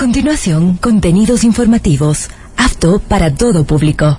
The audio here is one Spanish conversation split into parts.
continuación, contenidos informativos, apto para todo público.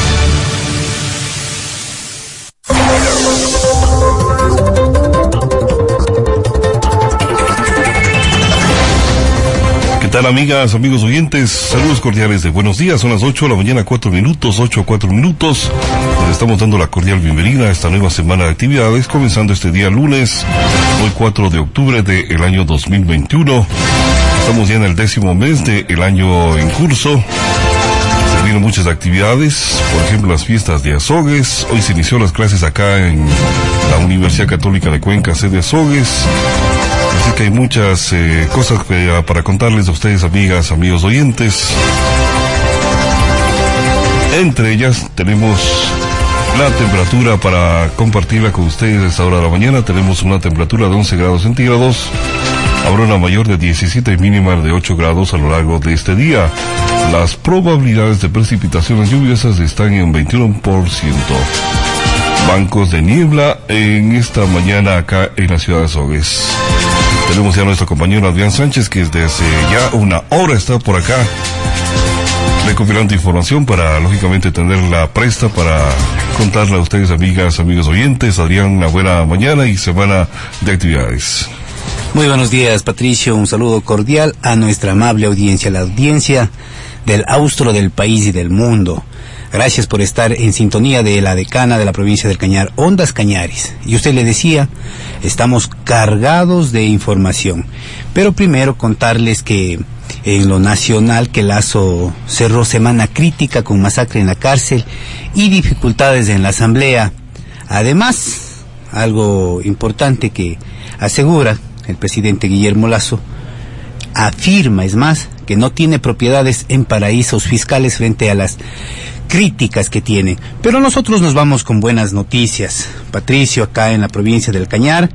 Tal amigas, amigos oyentes? Saludos cordiales de buenos días. Son las 8 de la mañana, 4 minutos, 8 a 4 minutos. Les estamos dando la cordial bienvenida a esta nueva semana de actividades, comenzando este día lunes, hoy 4 de octubre del año 2021. Estamos ya en el décimo mes del año en curso. Se vienen muchas actividades, por ejemplo las fiestas de Azogues. Hoy se inició las clases acá en la Universidad Católica de Cuenca, sede Azogues. Que hay muchas eh, cosas ah, para contarles a ustedes, amigas, amigos oyentes. Entre ellas tenemos la temperatura para compartirla con ustedes a esta hora de la mañana. Tenemos una temperatura de 11 grados centígrados. Habrá una mayor de 17 y mínima de 8 grados a lo largo de este día. Las probabilidades de precipitaciones lluviosas están en 21%. Bancos de niebla en esta mañana acá en la ciudad de Sogues. Tenemos ya a nuestro compañero Adrián Sánchez, que desde ya una hora está por acá recopilando información para, lógicamente, tenerla presta para contarle a ustedes, amigas, amigos oyentes. Adrián, una buena mañana y semana de actividades. Muy buenos días, Patricio. Un saludo cordial a nuestra amable audiencia, la audiencia del austro del país y del mundo. Gracias por estar en sintonía de la decana de la provincia del Cañar, Ondas Cañaris. Y usted le decía, estamos cargados de información. Pero primero contarles que en lo nacional que Lazo cerró semana crítica con masacre en la cárcel y dificultades en la asamblea. Además, algo importante que asegura el presidente Guillermo Lazo, afirma, es más, que no tiene propiedades en paraísos fiscales frente a las críticas que tiene. Pero nosotros nos vamos con buenas noticias. Patricio, acá en la provincia del Cañar,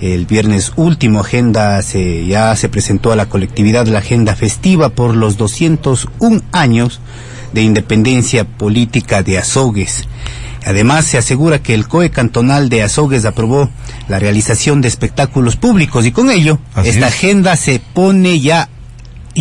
el viernes último agenda se, ya se presentó a la colectividad la agenda festiva por los 201 años de independencia política de Azogues. Además, se asegura que el COE cantonal de Azogues aprobó la realización de espectáculos públicos y con ello esta agenda se pone ya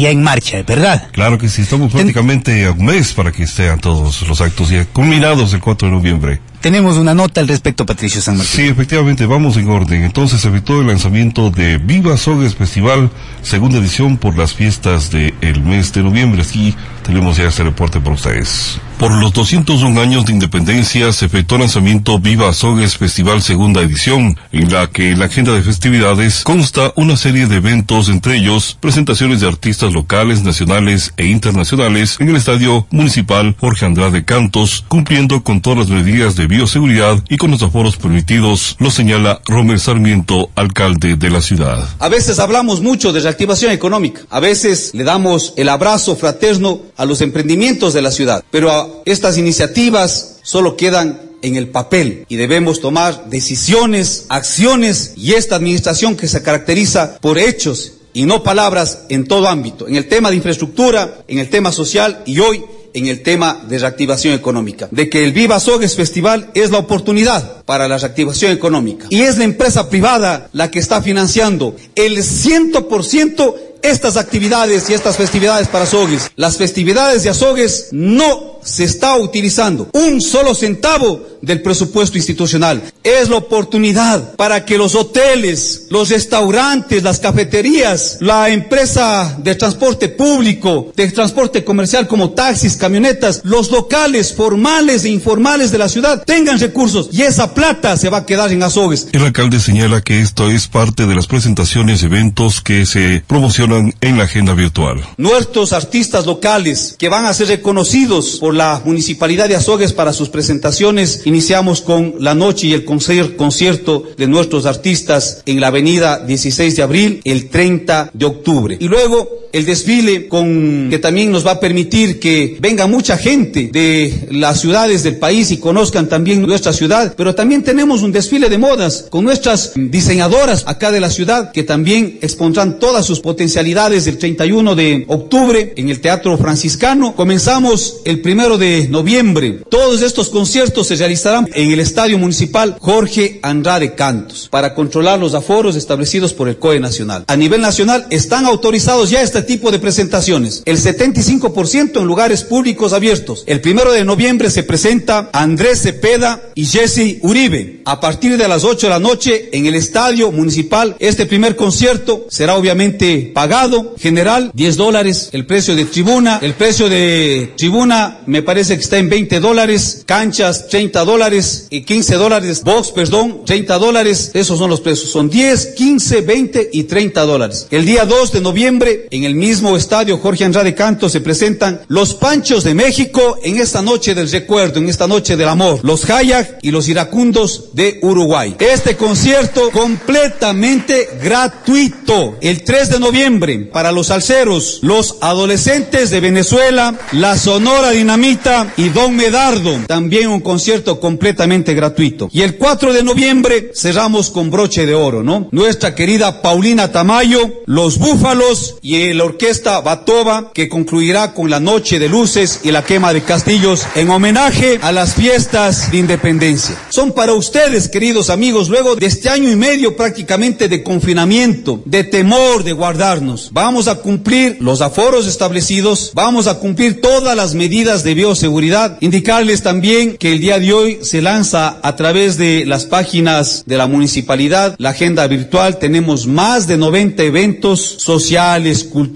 ya en marcha, ¿verdad? Claro que sí, estamos prácticamente a un mes para que estén todos los actos ya culminados el 4 de noviembre. Tenemos una nota al respecto, Patricio San Martín. Sí, efectivamente, vamos en orden. Entonces se evitó el lanzamiento de Viva Sogues Festival, segunda edición por las fiestas del mes de noviembre. Así tenemos ya este reporte para ustedes. Por los 201 años de independencia se efectuó el lanzamiento Viva Sogues Festival segunda edición, en la que en la agenda de festividades consta una serie de eventos, entre ellos presentaciones de artistas locales, nacionales e internacionales en el Estadio Municipal Jorge Andrade Cantos, cumpliendo con todas las medidas de bioseguridad y con los aforos permitidos, lo señala Romer Sarmiento, alcalde de la ciudad. A veces hablamos mucho de reactivación económica, a veces le damos el abrazo fraterno a los emprendimientos de la ciudad, pero estas iniciativas solo quedan en el papel y debemos tomar decisiones, acciones y esta administración que se caracteriza por hechos y no palabras en todo ámbito, en el tema de infraestructura, en el tema social y hoy en el tema de reactivación económica, de que el Viva Sogues Festival es la oportunidad para la reactivación económica y es la empresa privada la que está financiando el ciento por ciento estas actividades y estas festividades para Azogues. Las festividades de Azogues no se está utilizando un solo centavo del presupuesto institucional. Es la oportunidad para que los hoteles, los restaurantes, las cafeterías, la empresa de transporte público, de transporte comercial como taxis, camionetas, los locales formales e informales de la ciudad tengan recursos y esa plata se va a quedar en Azogues. El alcalde señala que esto es parte de las presentaciones, eventos que se promocionan en la agenda virtual. Nuestros artistas locales que van a ser reconocidos por la municipalidad de Azogues para sus presentaciones Iniciamos con la noche y el concierto de nuestros artistas en la avenida 16 de abril el 30 de octubre. Y luego el desfile con que también nos va a permitir que venga mucha gente de las ciudades del país y conozcan también nuestra ciudad, pero también tenemos un desfile de modas con nuestras diseñadoras acá de la ciudad que también expondrán todas sus potencialidades el 31 de octubre en el Teatro Franciscano. Comenzamos el primero de noviembre. Todos estos conciertos se realizarán en el Estadio Municipal Jorge Andrade Cantos para controlar los aforos establecidos por el COE Nacional. A nivel nacional están autorizados ya este tipo de presentaciones. El 75% en lugares públicos abiertos. El primero de noviembre se presenta Andrés Cepeda y Jesse Uribe. A partir de las 8 de la noche en el Estadio Municipal, este primer concierto será obviamente pagado. General, 10 dólares. El precio de tribuna. El precio de tribuna me parece que está en 20 dólares. Canchas, 30 dólares. Y 15 dólares. Box, perdón, 30 dólares. Esos son los precios. Son 10, 15, 20 y 30 dólares. El día 2 de noviembre, en el mismo estadio Jorge Andrade Canto, se presentan los Panchos de México en esta noche del recuerdo, en esta noche del amor. Los Hayak y los Iracundos de Uruguay. Este concierto completamente gratuito. El 3 de noviembre, para los alceros, los adolescentes de Venezuela, la Sonora Dinamita y Don Medardo. También un concierto completamente gratuito. Y el 4 de noviembre cerramos con broche de oro, ¿no? Nuestra querida Paulina Tamayo, los Búfalos y la orquesta Batoba, que concluirá con la noche de luces y la quema de castillos en homenaje a las fiestas de independencia. Son para ustedes, queridos amigos, luego de este año y medio prácticamente de confinamiento, de temor de guardarnos. Vamos a cumplir los aforos establecidos, vamos a cumplir todas las medidas de bioseguridad. Indicarles también que el día de hoy se lanza a través de las páginas de la municipalidad la agenda virtual. Tenemos más de 90 eventos sociales, culturales,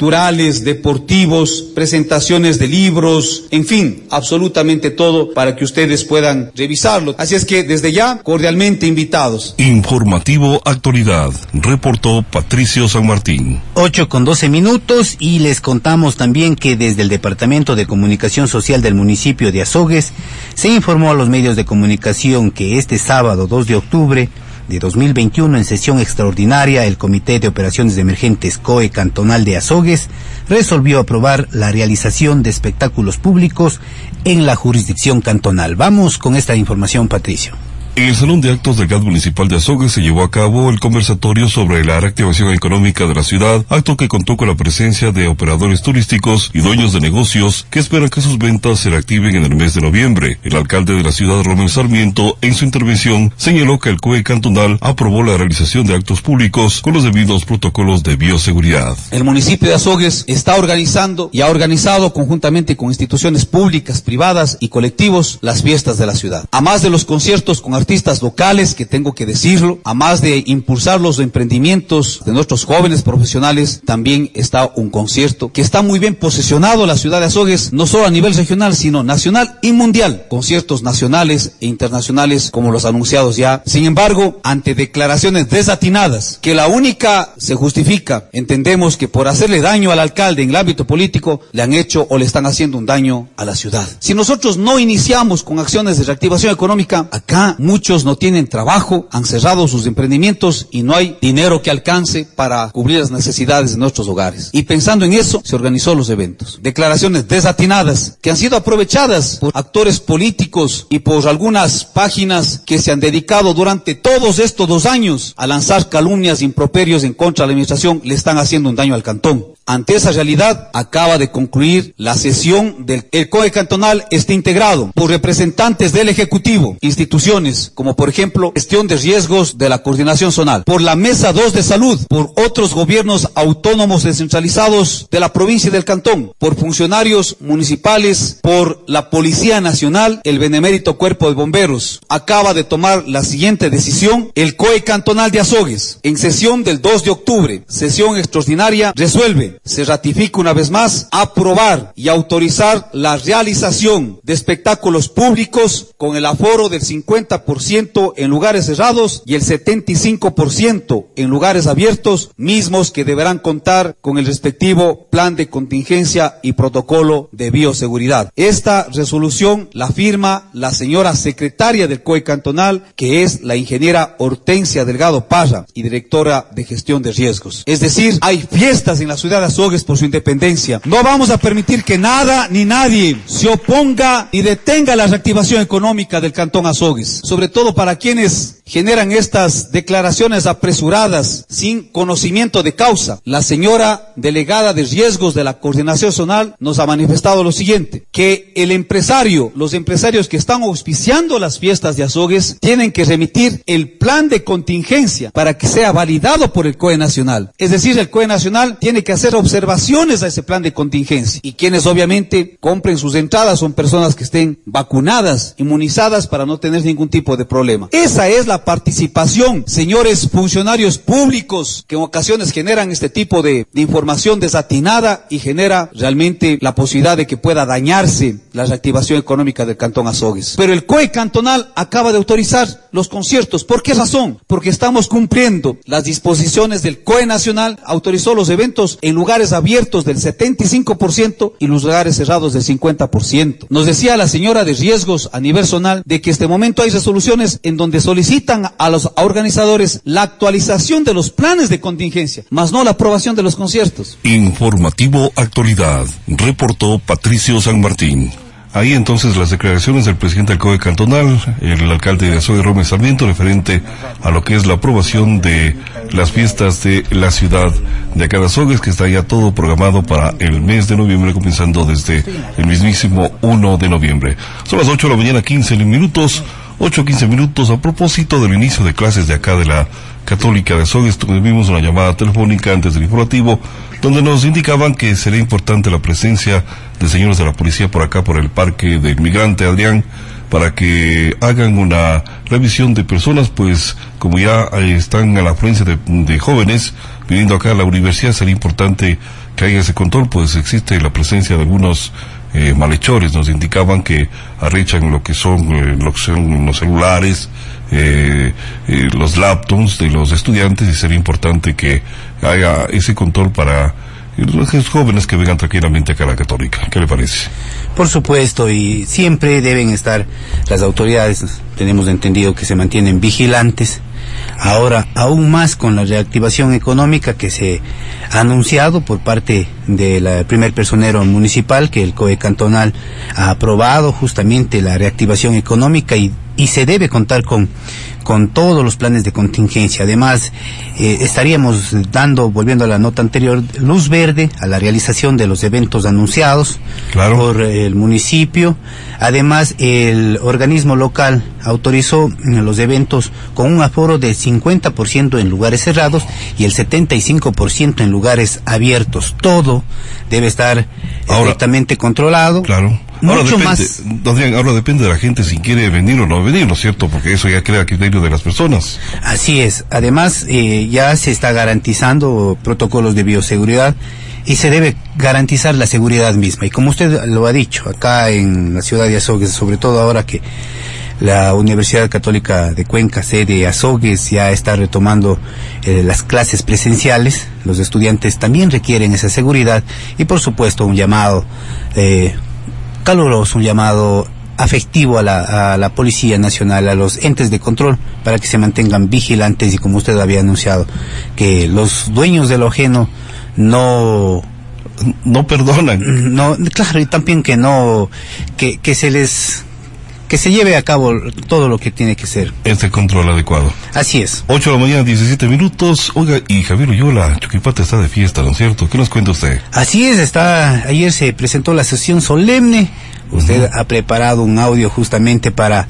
deportivos, presentaciones de libros, en fin, absolutamente todo para que ustedes puedan revisarlo. Así es que desde ya, cordialmente invitados. Informativo Actualidad, reportó Patricio San Martín. 8 con 12 minutos y les contamos también que desde el Departamento de Comunicación Social del municipio de Azogues se informó a los medios de comunicación que este sábado 2 de octubre de 2021 en sesión extraordinaria el Comité de Operaciones de Emergentes COE Cantonal de Azogues resolvió aprobar la realización de espectáculos públicos en la jurisdicción cantonal. Vamos con esta información, Patricio. En el Salón de Actos del GAT Municipal de Azogues se llevó a cabo el conversatorio sobre la reactivación económica de la ciudad, acto que contó con la presencia de operadores turísticos y dueños de negocios que esperan que sus ventas se reactiven en el mes de noviembre. El alcalde de la ciudad, Romero Sarmiento, en su intervención señaló que el CUE cantonal aprobó la realización de actos públicos con los debidos protocolos de bioseguridad. El municipio de Azogues está organizando y ha organizado conjuntamente con instituciones públicas, privadas y colectivos las fiestas de la ciudad. A más de los conciertos con artistas locales, que tengo que decirlo, a más de impulsar los emprendimientos de nuestros jóvenes profesionales, también está un concierto que está muy bien posicionado la ciudad de Azogues, no solo a nivel regional, sino nacional y mundial. Conciertos nacionales e internacionales como los anunciados ya. Sin embargo, ante declaraciones desatinadas, que la única se justifica, entendemos que por hacerle daño al alcalde en el ámbito político, le han hecho o le están haciendo un daño a la ciudad. Si nosotros no iniciamos con acciones de reactivación económica, acá muchos no tienen trabajo, han cerrado sus emprendimientos y no hay dinero que alcance para cubrir las necesidades de nuestros hogares. Y pensando en eso, se organizó los eventos. Declaraciones desatinadas que han sido aprovechadas por actores políticos y por algunas páginas que se han dedicado durante todos estos dos años a lanzar calumnias, improperios en contra de la administración, le están haciendo un daño al cantón. Ante esa realidad, acaba de concluir la sesión del el COE cantonal está integrado por representantes del Ejecutivo, instituciones como por ejemplo gestión de riesgos de la coordinación zonal, por la Mesa 2 de Salud, por otros gobiernos autónomos descentralizados de la provincia del cantón, por funcionarios municipales, por la Policía Nacional, el Benemérito Cuerpo de Bomberos. Acaba de tomar la siguiente decisión el COE cantonal de Azogues. En sesión del 2 de octubre, sesión extraordinaria, resuelve se ratifica una vez más aprobar y autorizar la realización de espectáculos públicos con el aforo del 50% en lugares cerrados y el 75% en lugares abiertos, mismos que deberán contar con el respectivo plan de contingencia y protocolo de bioseguridad. Esta resolución la firma la señora secretaria del COE cantonal, que es la ingeniera Hortensia Delgado Parra y directora de gestión de riesgos. Es decir, hay fiestas en la ciudad Azogues por su independencia. No vamos a permitir que nada ni nadie se oponga ni detenga la reactivación económica del Cantón Azogues, sobre todo para quienes generan estas declaraciones apresuradas sin conocimiento de causa. La señora delegada de riesgos de la coordinación zonal nos ha manifestado lo siguiente, que el empresario, los empresarios que están auspiciando las fiestas de Azogues tienen que remitir el plan de contingencia para que sea validado por el COE Nacional. Es decir, el COE Nacional tiene que hacer observaciones a ese plan de contingencia y quienes obviamente compren sus entradas son personas que estén vacunadas, inmunizadas para no tener ningún tipo de problema. Esa es la participación, señores funcionarios públicos, que en ocasiones generan este tipo de, de, información desatinada y genera realmente la posibilidad de que pueda dañarse la reactivación económica del Cantón Azogues. Pero el COE cantonal acaba de autorizar los conciertos. ¿Por qué razón? Porque estamos cumpliendo las disposiciones del COE nacional, autorizó los eventos en lugares abiertos del 75% y los lugares cerrados del 50%. Nos decía la señora de riesgos a nivel zonal de que este momento hay resoluciones en donde a los organizadores la actualización de los planes de contingencia, más no la aprobación de los conciertos. Informativo Actualidad, reportó Patricio San Martín. Ahí entonces las declaraciones del presidente del COE cantonal, el alcalde de Azogue, Rómez Sarmiento, referente a lo que es la aprobación de las fiestas de la ciudad de Acadazogues, que está ya todo programado para el mes de noviembre, comenzando desde el mismísimo 1 de noviembre. Son las 8 de la mañana, 15 minutos. 8 15 minutos a propósito del inicio de clases de acá de la Católica de Azogues. Tuvimos una llamada telefónica antes del informativo donde nos indicaban que sería importante la presencia de señores de la policía por acá, por el Parque del Migrante Adrián, para que hagan una revisión de personas, pues como ya están a la afluencia de, de jóvenes viniendo acá a la universidad, sería importante que haya ese control, pues existe la presencia de algunos eh, malhechores, nos indicaban que arrechan lo que son, eh, los celulares, eh, eh, los laptops de los estudiantes y sería importante que haya ese control para los jóvenes que vengan tranquilamente acá a la católica. ¿Qué le parece? Por supuesto, y siempre deben estar las autoridades, tenemos entendido que se mantienen vigilantes. Ahora, aún más con la reactivación económica que se ha anunciado por parte del primer personero municipal, que el COE cantonal ha aprobado justamente la reactivación económica y, y se debe contar con con todos los planes de contingencia. Además, eh, estaríamos dando, volviendo a la nota anterior, luz verde a la realización de los eventos anunciados Claro. por el municipio. Además, el organismo local autorizó mm, los eventos con un aforo del 50% en lugares cerrados y el 75% en lugares abiertos. Todo debe estar estrictamente controlado. Claro. Ahora Mucho depende, más. Adrián, ahora depende de la gente si quiere venir o no venir, ¿no es cierto? Porque eso ya crea de las personas. Así es. Además, eh, ya se está garantizando protocolos de bioseguridad y se debe garantizar la seguridad misma. Y como usted lo ha dicho, acá en la ciudad de Azogues, sobre todo ahora que la Universidad Católica de Cuenca, sede Azogues, ya está retomando eh, las clases presenciales, los estudiantes también requieren esa seguridad y por supuesto un llamado eh, caluroso, un llamado afectivo a la, a la Policía Nacional, a los entes de control, para que se mantengan vigilantes y como usted había anunciado, que los dueños de lo ajeno no, No perdonan. no, claro, y también que no, que, que se les, que se lleve a cabo todo lo que tiene que ser. Este control adecuado. Así es. 8 de la mañana, 17 minutos. Oiga, y Javier Oyola, Chuquipata está de fiesta, ¿no es cierto? ¿Qué nos cuenta usted? Así es, está, ayer se presentó la sesión solemne. Usted ha preparado un audio justamente para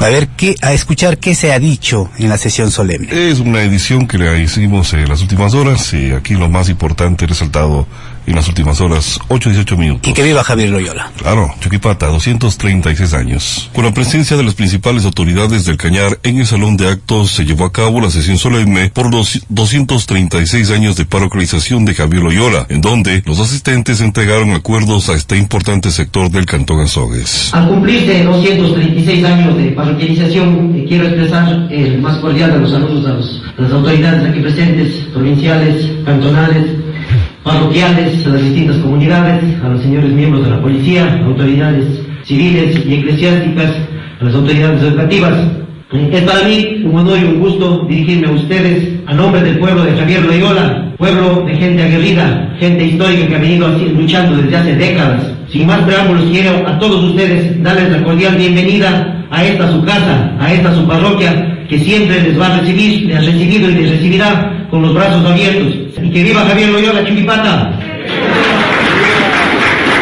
a ver qué, a escuchar qué se ha dicho en la sesión solemne. Es una edición que le hicimos en las últimas horas y aquí lo más importante resaltado en las últimas horas, 8 18 minutos. Y que viva Javier Loyola. Claro, Chuquipata, 236 años. Con la presencia de las principales autoridades del Cañar en el salón de actos se llevó a cabo la sesión solemne por los 236 años de paroclización de Javier Loyola, en donde los asistentes entregaron acuerdos a este importante sector del Cantón Azogues. Al cumplirse 236 años de parroquialización, eh, quiero expresar el más cordial de los saludos a, los- a las autoridades aquí presentes, provinciales, cantonales, parroquiales, a las distintas comunidades, a los señores miembros de la policía, autoridades civiles y eclesiásticas, a las autoridades educativas. Es para mí un honor y un gusto dirigirme a ustedes a nombre del pueblo de Javier Loyola, pueblo de gente aguerrida, gente histórica que ha venido así, luchando desde hace décadas. Sin más preámbulos, quiero a todos ustedes darles la cordial bienvenida a esta su casa, a esta su parroquia, que siempre les va a recibir, les ha recibido y les recibirá con los brazos abiertos. Y que viva Javier Loyola Chupipata.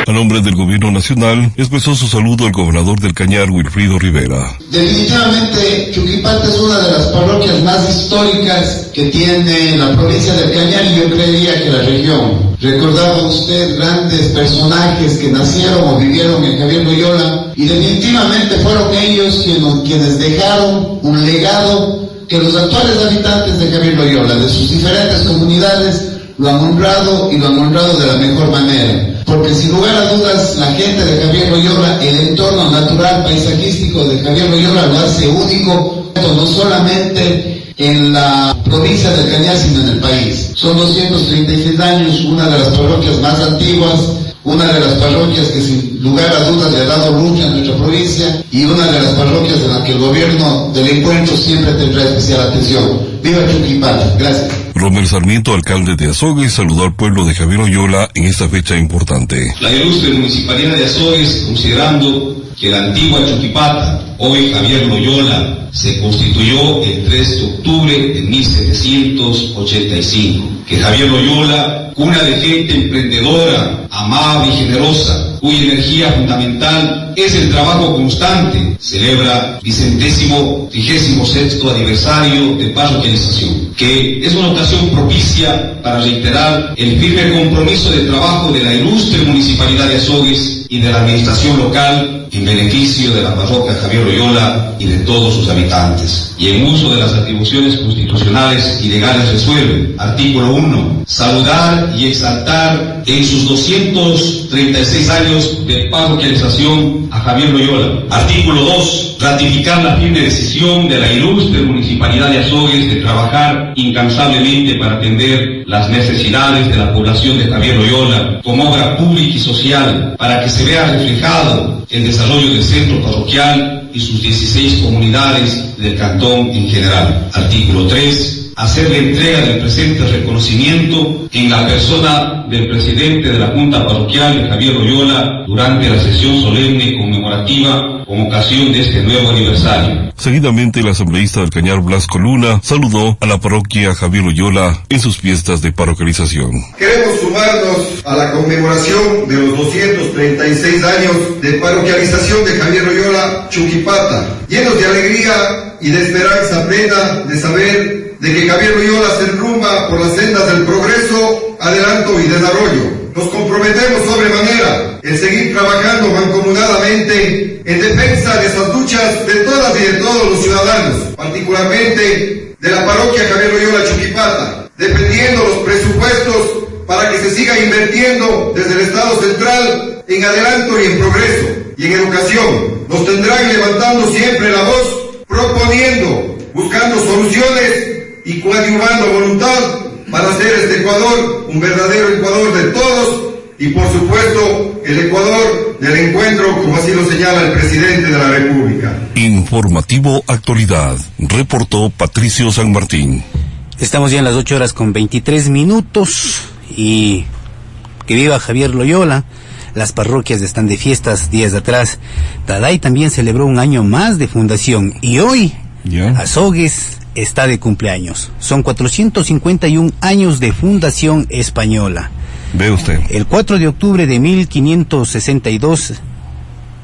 A nombre del gobierno nacional, expresó su saludo el gobernador del Cañar, Wilfrido Rivera. Definitivamente, Chuquipata es una de las parroquias más históricas que tiene la provincia del Cañar y yo creería que la región. Recordaba usted grandes personajes que nacieron o vivieron en Javier Loyola y definitivamente fueron ellos quienes dejaron un legado que los actuales habitantes de Javier Loyola, de sus diferentes comunidades, lo han honrado y lo han honrado de la mejor manera. Porque sin lugar a dudas, la gente de Javier Loyola, el entorno natural paisajístico de Javier Loyola lo hace único, no solamente en la provincia del Cañar, sino en el país. Son 236 años, una de las parroquias más antiguas, una de las parroquias que sin lugar a dudas le ha dado lucha a nuestra provincia y una de las parroquias en la que el gobierno del encuentro siempre tendrá especial atención. ¡Viva Chuquipata! Gracias. Romel Sarmiento, alcalde de Azogues, saludó al pueblo de Javier Oyola en esta fecha importante. La ilustre municipalidad de Azogues, considerando que la antigua Chuquipata, hoy Javier Loyola, se constituyó el 3 de octubre de 1785. Que Javier Loyola, cuna de gente emprendedora, amable y generosa, cuya energía fundamental es el trabajo constante, celebra vicentésimo trigésimo sexto aniversario de parroquialización, que es una ocasión propicia para reiterar el firme compromiso de trabajo de la ilustre municipalidad de Azogues y de la administración local en beneficio de la parroquia Javier Loyola y de todos sus habitantes. Y en uso de las atribuciones constitucionales y legales resuelve, artículo 1, saludar y exaltar en sus 236 años de parroquialización a Javier Loyola. Artículo 2, ratificar la firme decisión de la ilustre municipalidad de Azogues de trabajar incansablemente para atender las necesidades de la población de Javier Loyola como obra pública y social para que se vea reflejado el desarrollo del centro parroquial y sus 16 comunidades del cantón en general. Artículo 3. Hacer la entrega del presente reconocimiento en la persona del presidente de la Junta Parroquial, Javier Loyola, durante la sesión solemne conmemorativa con ocasión de este nuevo aniversario. Seguidamente, el asambleísta del Cañar Blasco Luna saludó a la parroquia Javier Loyola en sus fiestas de parroquialización. Queremos sumarnos a la conmemoración de los 236 años de parroquialización de Javier Loyola Chuquipata, llenos de alegría y de esperanza plena de saber de que Javier Loyola se enrumba por las sendas del progreso, adelanto y desarrollo. Nos comprometemos sobremanera en seguir trabajando mancomunadamente en defensa de esas luchas de todas y de todos los ciudadanos, particularmente de la parroquia Javier Loyola Chuquipata, defendiendo los presupuestos para que se siga invirtiendo desde el Estado central en adelanto y en progreso y en educación. Nos tendrán levantando siempre la voz, proponiendo, buscando soluciones y coadyuvando voluntad para hacer este Ecuador un verdadero Ecuador de todos y por supuesto el Ecuador del encuentro como así lo señala el presidente de la República. Informativo Actualidad, reportó Patricio San Martín. Estamos ya en las 8 horas con 23 minutos y que viva Javier Loyola. Las parroquias están de fiestas días atrás. Taday también celebró un año más de fundación y hoy Azogues está de cumpleaños. Son 451 años de fundación española. Ve usted. El 4 de octubre de 1562,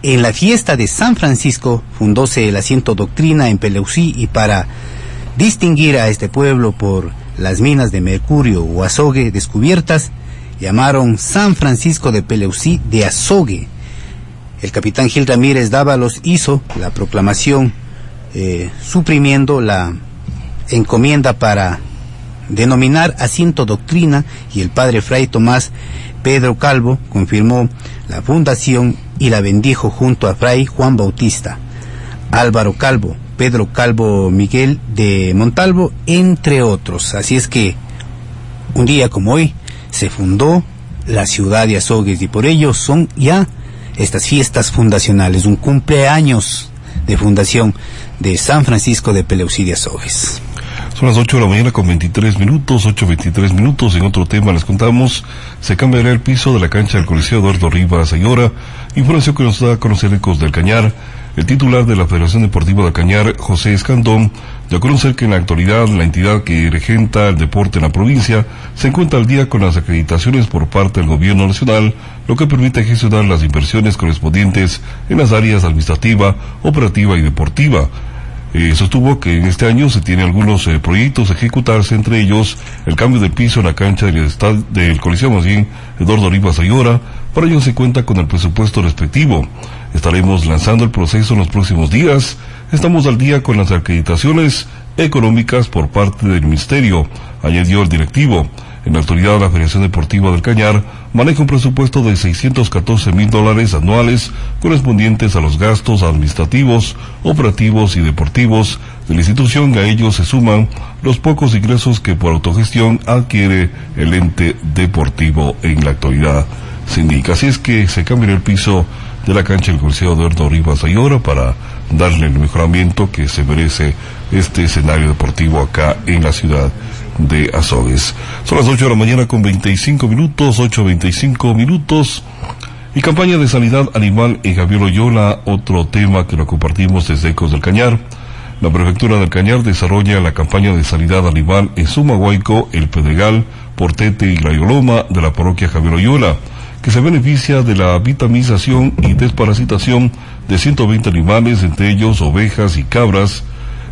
en la fiesta de San Francisco, fundóse el asiento doctrina en Peleusí y para distinguir a este pueblo por las minas de mercurio o azogue descubiertas, llamaron San Francisco de Peleusí de Azogue. El capitán Gil Ramírez Dávalos hizo la proclamación eh, suprimiendo la encomienda para denominar asiento doctrina y el padre Fray Tomás Pedro Calvo confirmó la fundación y la bendijo junto a Fray Juan Bautista, Álvaro Calvo, Pedro Calvo Miguel de Montalvo, entre otros. Así es que un día como hoy se fundó la ciudad de Azogues y por ello son ya estas fiestas fundacionales, un cumpleaños de fundación de San Francisco de Peleucidia Soges. Son las 8 de la mañana con 23 minutos, 8.23 minutos. En otro tema les contamos, se cambiará el piso de la cancha del Coliseo Eduardo Rivas Ayora, información que nos da a conocer Ecos del Cañar. El titular de la Federación Deportiva de Cañar, José Escandón, dio a conocer que en la actualidad la entidad que regenta el deporte en la provincia se encuentra al día con las acreditaciones por parte del gobierno nacional, lo que permite gestionar las inversiones correspondientes en las áreas administrativa, operativa y deportiva. Eh, sostuvo que en este año se tienen algunos eh, proyectos a ejecutarse, entre ellos el cambio de piso en la cancha del, estad- del Coliseo más Eduardo Rivas Ayora. Para ello se cuenta con el presupuesto respectivo. Estaremos lanzando el proceso en los próximos días. Estamos al día con las acreditaciones económicas por parte del Ministerio, añadió el directivo. En la actualidad, la Federación Deportiva del Cañar maneja un presupuesto de 614 mil dólares anuales correspondientes a los gastos administrativos, operativos y deportivos de la institución. A ellos se suman los pocos ingresos que por autogestión adquiere el ente deportivo en la actualidad. Se indica. Así es que se cambiará el piso de la cancha del Coliseo Eduardo Rivas Ayora para darle el mejoramiento que se merece este escenario deportivo acá en la ciudad de Azogues. Son las 8 de la mañana con 25 minutos, 8.25 minutos. Y campaña de sanidad animal en Javier Loyola, otro tema que lo compartimos desde Ecos del Cañar. La Prefectura del Cañar desarrolla la campaña de sanidad animal en Sumahuayco, El Pedregal, Portete y La Yoloma de la parroquia Javier Loyola, que se beneficia de la vitamización y desparasitación de 120 animales, entre ellos ovejas y cabras.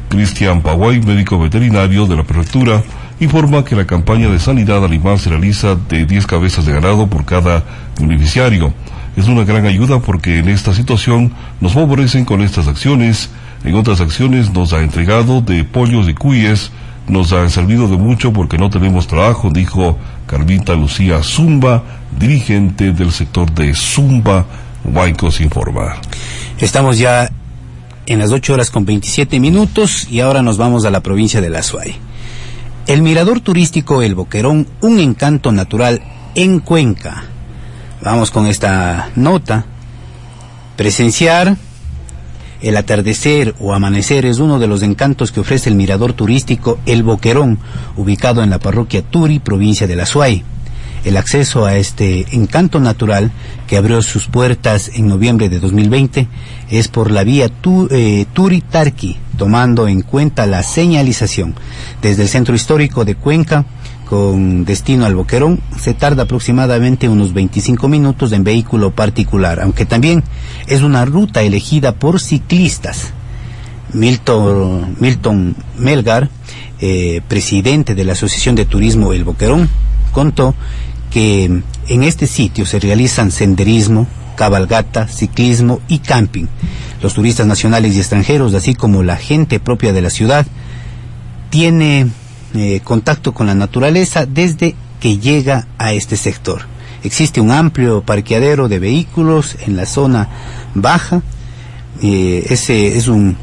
Cristian Paguay, médico veterinario de la prefectura, informa que la campaña de sanidad animal se realiza de 10 cabezas de ganado por cada beneficiario. Es una gran ayuda porque en esta situación nos favorecen con estas acciones. En otras acciones nos ha entregado de pollos y cuyes, nos ha servido de mucho porque no tenemos trabajo, dijo Carmita Lucía Zumba, dirigente del sector de Zumba, Huaycos informa. Estamos ya en las 8 horas con 27 minutos y ahora nos vamos a la provincia de La Suay. El mirador turístico El Boquerón, un encanto natural en Cuenca. Vamos con esta nota. Presenciar el atardecer o amanecer es uno de los encantos que ofrece el mirador turístico El Boquerón, ubicado en la parroquia Turi, provincia de La Suay. El acceso a este encanto natural, que abrió sus puertas en noviembre de 2020, es por la vía tu, eh, tomando en cuenta la señalización. Desde el centro histórico de Cuenca, con destino al Boquerón, se tarda aproximadamente unos 25 minutos en vehículo particular, aunque también es una ruta elegida por ciclistas. Milton, Milton Melgar, eh, presidente de la Asociación de Turismo El Boquerón, contó que en este sitio se realizan senderismo, cabalgata, ciclismo y camping. Los turistas nacionales y extranjeros, así como la gente propia de la ciudad, tiene eh, contacto con la naturaleza desde que llega a este sector. Existe un amplio parqueadero de vehículos en la zona baja. Eh, ese es un,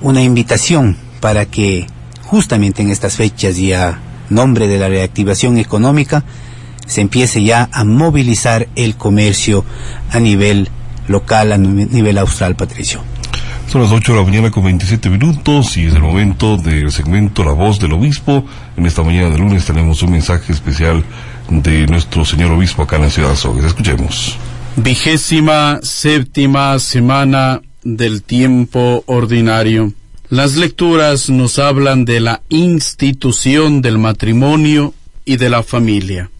una invitación para que justamente en estas fechas y a nombre de la reactivación económica se empiece ya a movilizar el comercio a nivel local, a nivel austral, Patricio. Son las 8 de la mañana con 27 minutos y es el momento del segmento La Voz del Obispo. En esta mañana de lunes tenemos un mensaje especial de nuestro señor obispo acá en la ciudad de Azogues. Escuchemos. Vigésima séptima semana del tiempo ordinario. Las lecturas nos hablan de la institución del matrimonio y de la familia.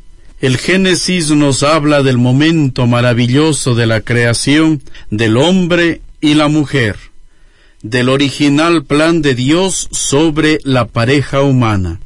El Génesis nos habla del momento maravilloso de la creación del hombre y la mujer, del original plan de Dios sobre la pareja humana.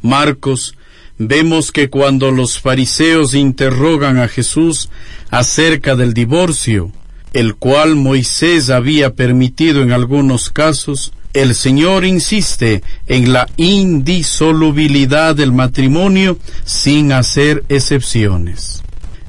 Marcos, vemos que cuando los fariseos interrogan a Jesús acerca del divorcio, el cual Moisés había permitido en algunos casos, el Señor insiste en la indisolubilidad del matrimonio sin hacer excepciones.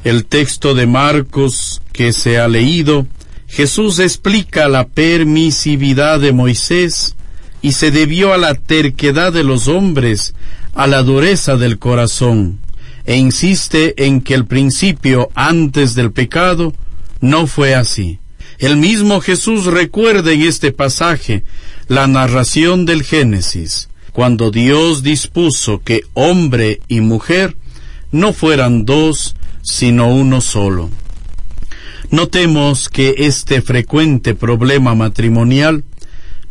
El texto de Marcos que se ha leído, Jesús explica la permisividad de Moisés y se debió a la terquedad de los hombres, a la dureza del corazón, e insiste en que el principio antes del pecado no fue así. El mismo Jesús recuerda en este pasaje la narración del Génesis, cuando Dios dispuso que hombre y mujer no fueran dos, sino uno solo. Notemos que este frecuente problema matrimonial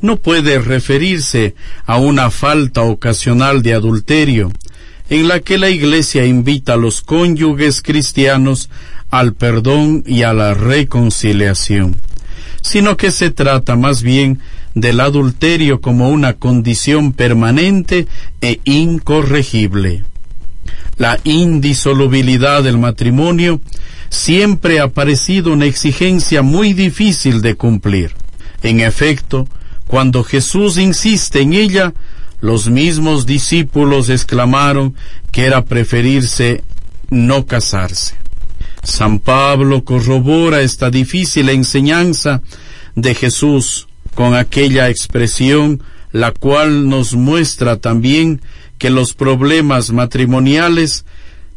no puede referirse a una falta ocasional de adulterio, en la que la Iglesia invita a los cónyuges cristianos al perdón y a la reconciliación, sino que se trata más bien del adulterio como una condición permanente e incorregible. La indisolubilidad del matrimonio siempre ha parecido una exigencia muy difícil de cumplir. En efecto, cuando Jesús insiste en ella, los mismos discípulos exclamaron que era preferirse no casarse. San Pablo corrobora esta difícil enseñanza de Jesús con aquella expresión la cual nos muestra también que los problemas matrimoniales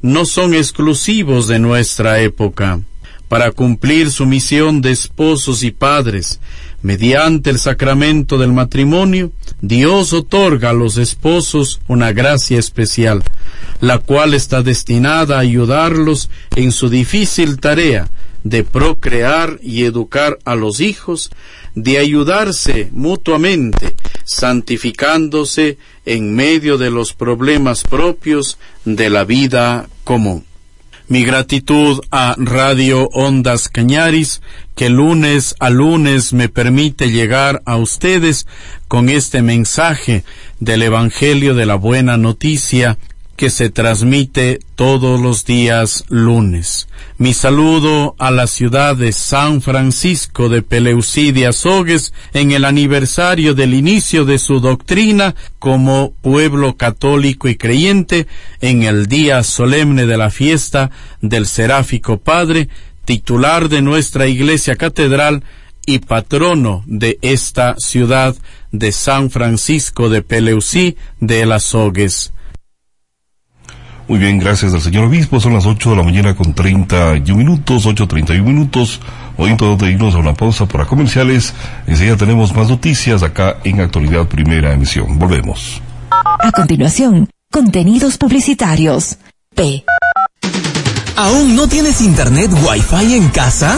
no son exclusivos de nuestra época. Para cumplir su misión de esposos y padres, mediante el sacramento del matrimonio, Dios otorga a los esposos una gracia especial, la cual está destinada a ayudarlos en su difícil tarea de procrear y educar a los hijos, de ayudarse mutuamente, santificándose en medio de los problemas propios de la vida común. Mi gratitud a Radio Ondas Cañaris, que lunes a lunes me permite llegar a ustedes con este mensaje del Evangelio de la Buena Noticia que se transmite todos los días lunes. Mi saludo a la ciudad de San Francisco de Peleucidia Azogues en el aniversario del inicio de su doctrina como pueblo católico y creyente en el día solemne de la fiesta del Seráfico Padre, titular de nuestra iglesia catedral y patrono de esta ciudad de San Francisco de Peleucí de las. Muy bien, gracias al señor obispo. Son las 8 de la mañana con 31 minutos, 8.31 minutos. Momento de irnos a una pausa para comerciales. Enseguida tenemos más noticias acá en Actualidad Primera Emisión. Volvemos. A continuación, contenidos publicitarios. P. ¿Aún no tienes internet Wi-Fi en casa?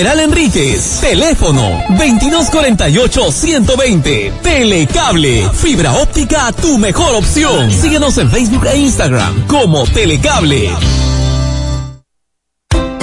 Enríquez. Teléfono 2248-120. Telecable. Fibra óptica, tu mejor opción. Síguenos en Facebook e Instagram como Telecable.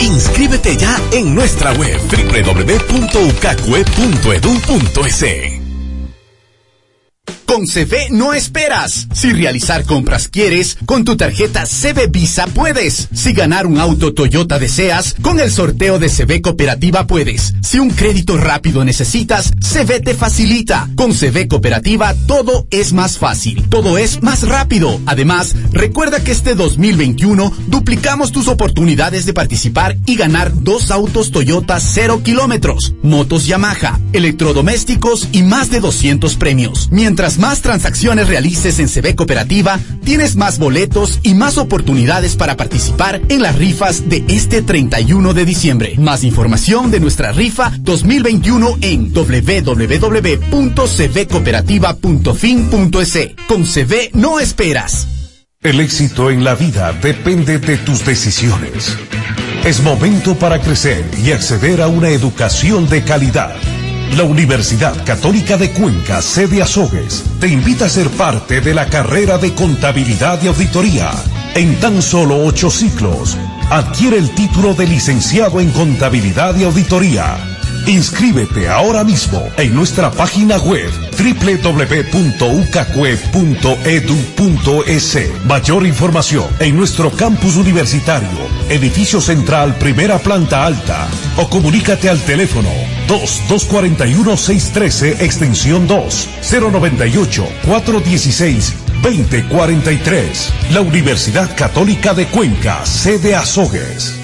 Inscríbete ya en nuestra web www.ucacue.edu.es. Con CB no esperas. Si realizar compras quieres, con tu tarjeta CB Visa puedes. Si ganar un auto Toyota deseas, con el sorteo de CB Cooperativa puedes. Si un crédito rápido necesitas, CB te facilita. Con CB Cooperativa todo es más fácil, todo es más rápido. Además, recuerda que este 2021 duplicamos tus oportunidades de participar y ganar dos autos Toyota 0 kilómetros, motos Yamaha, electrodomésticos y más de 200 premios. Más transacciones realices en CB Cooperativa, tienes más boletos y más oportunidades para participar en las rifas de este 31 de diciembre. Más información de nuestra rifa 2021 en www.cbcooperativa.fin.es. Con CB no esperas. El éxito en la vida depende de tus decisiones. Es momento para crecer y acceder a una educación de calidad La Universidad Católica de Cuenca, sede Azogues, te invita a ser parte de la carrera de contabilidad y auditoría. En tan solo ocho ciclos, adquiere el título de licenciado en contabilidad y auditoría. Inscríbete ahora mismo en nuestra página web www.ucacue.edu.es. Mayor información en nuestro campus universitario, edificio central, primera planta alta, o comunícate al teléfono 2-241-613, extensión 2, 098-416-2043. La Universidad Católica de Cuenca, sede Azogues.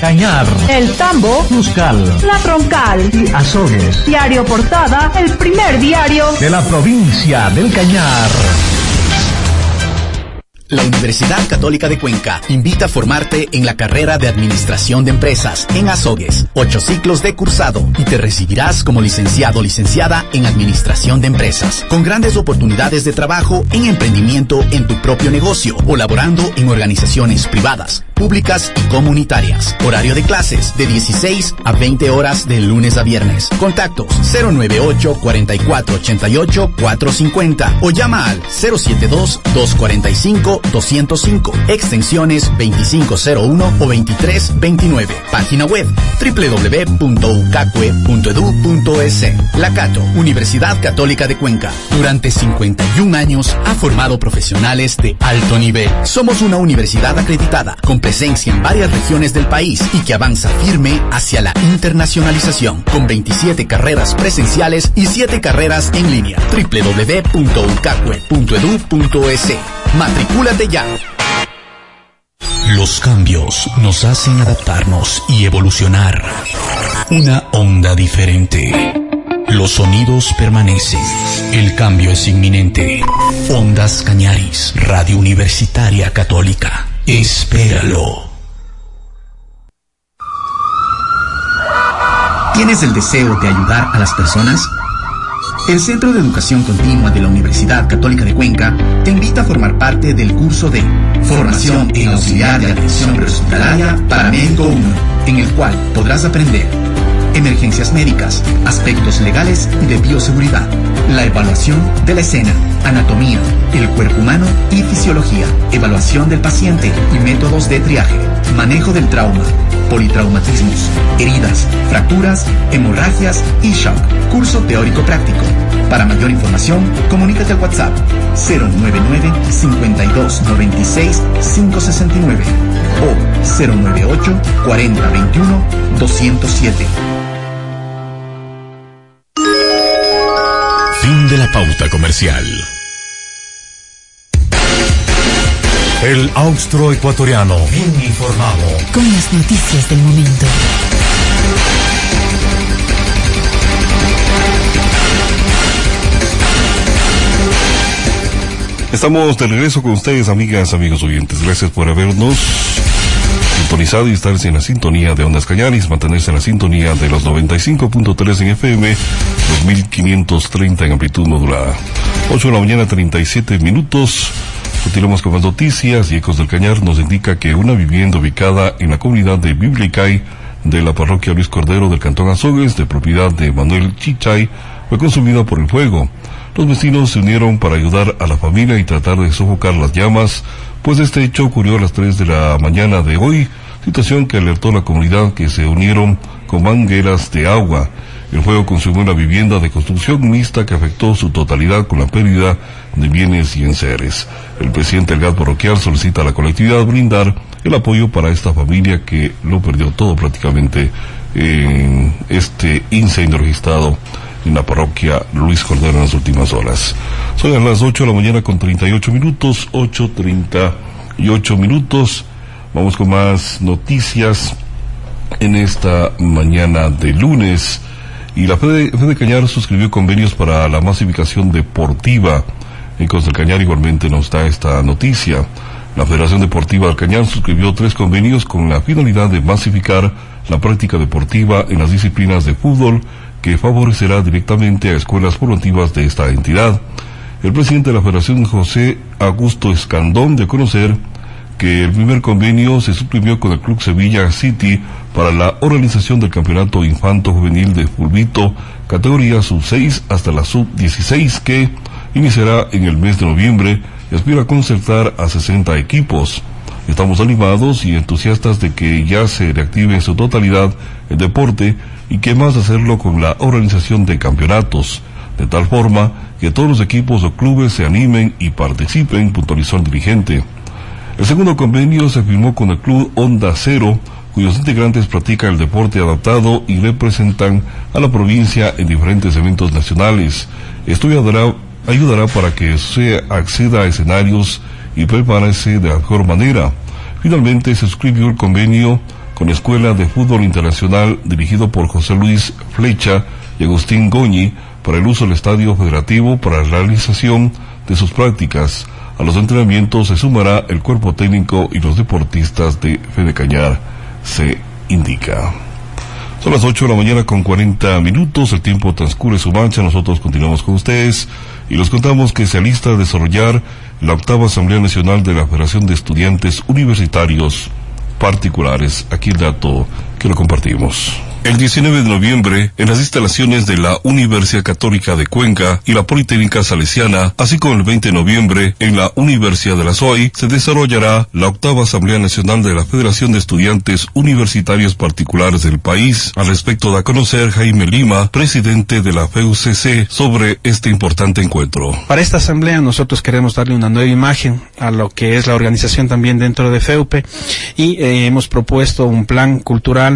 Cañar, El Tambo, Cuscal, La Troncal. Y Azogues. Diario Portada, el primer diario. De la provincia del Cañar. La Universidad Católica de Cuenca invita a formarte en la carrera de Administración de Empresas en Azogues, ocho ciclos de cursado y te recibirás como licenciado o licenciada en Administración de Empresas, con grandes oportunidades de trabajo en emprendimiento en tu propio negocio o laborando en organizaciones privadas, públicas y comunitarias. Horario de clases de 16 a 20 horas de lunes a viernes. Contactos 098 4488 450 o llama al 072 245 205, extensiones 2501 o 2329. Página web www.ucacue.edu.es. La Cato, Universidad Católica de Cuenca. Durante 51 años ha formado profesionales de alto nivel. Somos una universidad acreditada, con presencia en varias regiones del país y que avanza firme hacia la internacionalización, con 27 carreras presenciales y 7 carreras en línea. www.ucacue.edu.es. Matricúlate ya. Los cambios nos hacen adaptarnos y evolucionar. Una onda diferente. Los sonidos permanecen. El cambio es inminente. Ondas Cañaris, Radio Universitaria Católica. Espéralo. ¿Tienes el deseo de ayudar a las personas? El Centro de Educación Continua de la Universidad Católica de Cuenca te invita a formar parte del curso de Formación en Auxiliar de Atención Prehospitalaria para Médico 1, en el cual podrás aprender emergencias médicas, aspectos legales y de bioseguridad, la evaluación de la escena, anatomía, el cuerpo humano y fisiología, evaluación del paciente y métodos de triaje, manejo del trauma, politraumatismos, heridas, fracturas, hemorragias y shock. Curso teórico práctico. Para mayor información, comunícate al WhatsApp 099 5296 569 o 098 4021 207. Fin de la pauta comercial. El austroecuatoriano. Bien informado. Con las noticias del momento. Estamos de regreso con ustedes, amigas, amigos oyentes. Gracias por habernos sintonizado y estarse en la sintonía de Ondas Cañaris, mantenerse en la sintonía de los 95.3 en FM, 2530 en amplitud modulada. 8 de la mañana, 37 minutos. Continuamos con más noticias y Ecos del Cañar nos indica que una vivienda ubicada en la comunidad de Biblicay de la parroquia Luis Cordero del Cantón Azogues, de propiedad de Manuel Chichay, fue consumida por el fuego. Los vecinos se unieron para ayudar a la familia y tratar de sofocar las llamas, pues este hecho ocurrió a las 3 de la mañana de hoy, situación que alertó a la comunidad que se unieron con mangueras de agua. El fuego consumió una vivienda de construcción mixta que afectó su totalidad con la pérdida de bienes y enseres. El presidente del GAT parroquial solicita a la colectividad brindar el apoyo para esta familia que lo perdió todo prácticamente en este incendio registrado en la parroquia Luis Cordero en las últimas horas. Son las 8 de la mañana con 38 minutos, 8.38 minutos. Vamos con más noticias. en esta mañana de lunes. Y la Fede, Fede Cañar suscribió convenios para la masificación deportiva. En Costa del Cañar igualmente nos da esta noticia. La Federación Deportiva del Cañar suscribió tres convenios con la finalidad de masificar la práctica deportiva en las disciplinas de fútbol que favorecerá directamente a escuelas formativas de esta entidad. El presidente de la Federación, José Augusto Escandón, de conocer que el primer convenio se suprimió con el Club Sevilla City para la organización del Campeonato Infanto Juvenil de Fulvito, categoría sub-6 hasta la sub-16, que iniciará en el mes de noviembre y aspira concertar a 60 equipos. Estamos animados y entusiastas de que ya se reactive en su totalidad el deporte y que más hacerlo con la organización de campeonatos, de tal forma que todos los equipos o clubes se animen y participen, puntualizó el dirigente. El segundo convenio se firmó con el club Onda Cero, cuyos integrantes practican el deporte adaptado y representan a la provincia en diferentes eventos nacionales. Esto ayudará, ayudará para que se acceda a escenarios y prepárese de la mejor manera. Finalmente se suscribió el convenio con la Escuela de Fútbol Internacional dirigido por José Luis Flecha y Agustín Goñi para el uso del estadio federativo para la realización de sus prácticas. A los entrenamientos se sumará el cuerpo técnico y los deportistas de Fede Cañar, se indica. Son las 8 de la mañana con 40 minutos, el tiempo transcurre su mancha, nosotros continuamos con ustedes y les contamos que se alista a desarrollar la octava Asamblea Nacional de la Federación de Estudiantes Universitarios Particulares. Aquí dato lo compartimos. El 19 de noviembre, en las instalaciones de la Universidad Católica de Cuenca y la Politécnica Salesiana, así como el 20 de noviembre, en la Universidad de la SOI, se desarrollará la octava Asamblea Nacional de la Federación de Estudiantes Universitarios Particulares del país. Al respecto da a conocer Jaime Lima, presidente de la FEUCC, sobre este importante encuentro. Para esta asamblea nosotros queremos darle una nueva imagen a lo que es la organización también dentro de FEUPE y eh, hemos propuesto un plan cultural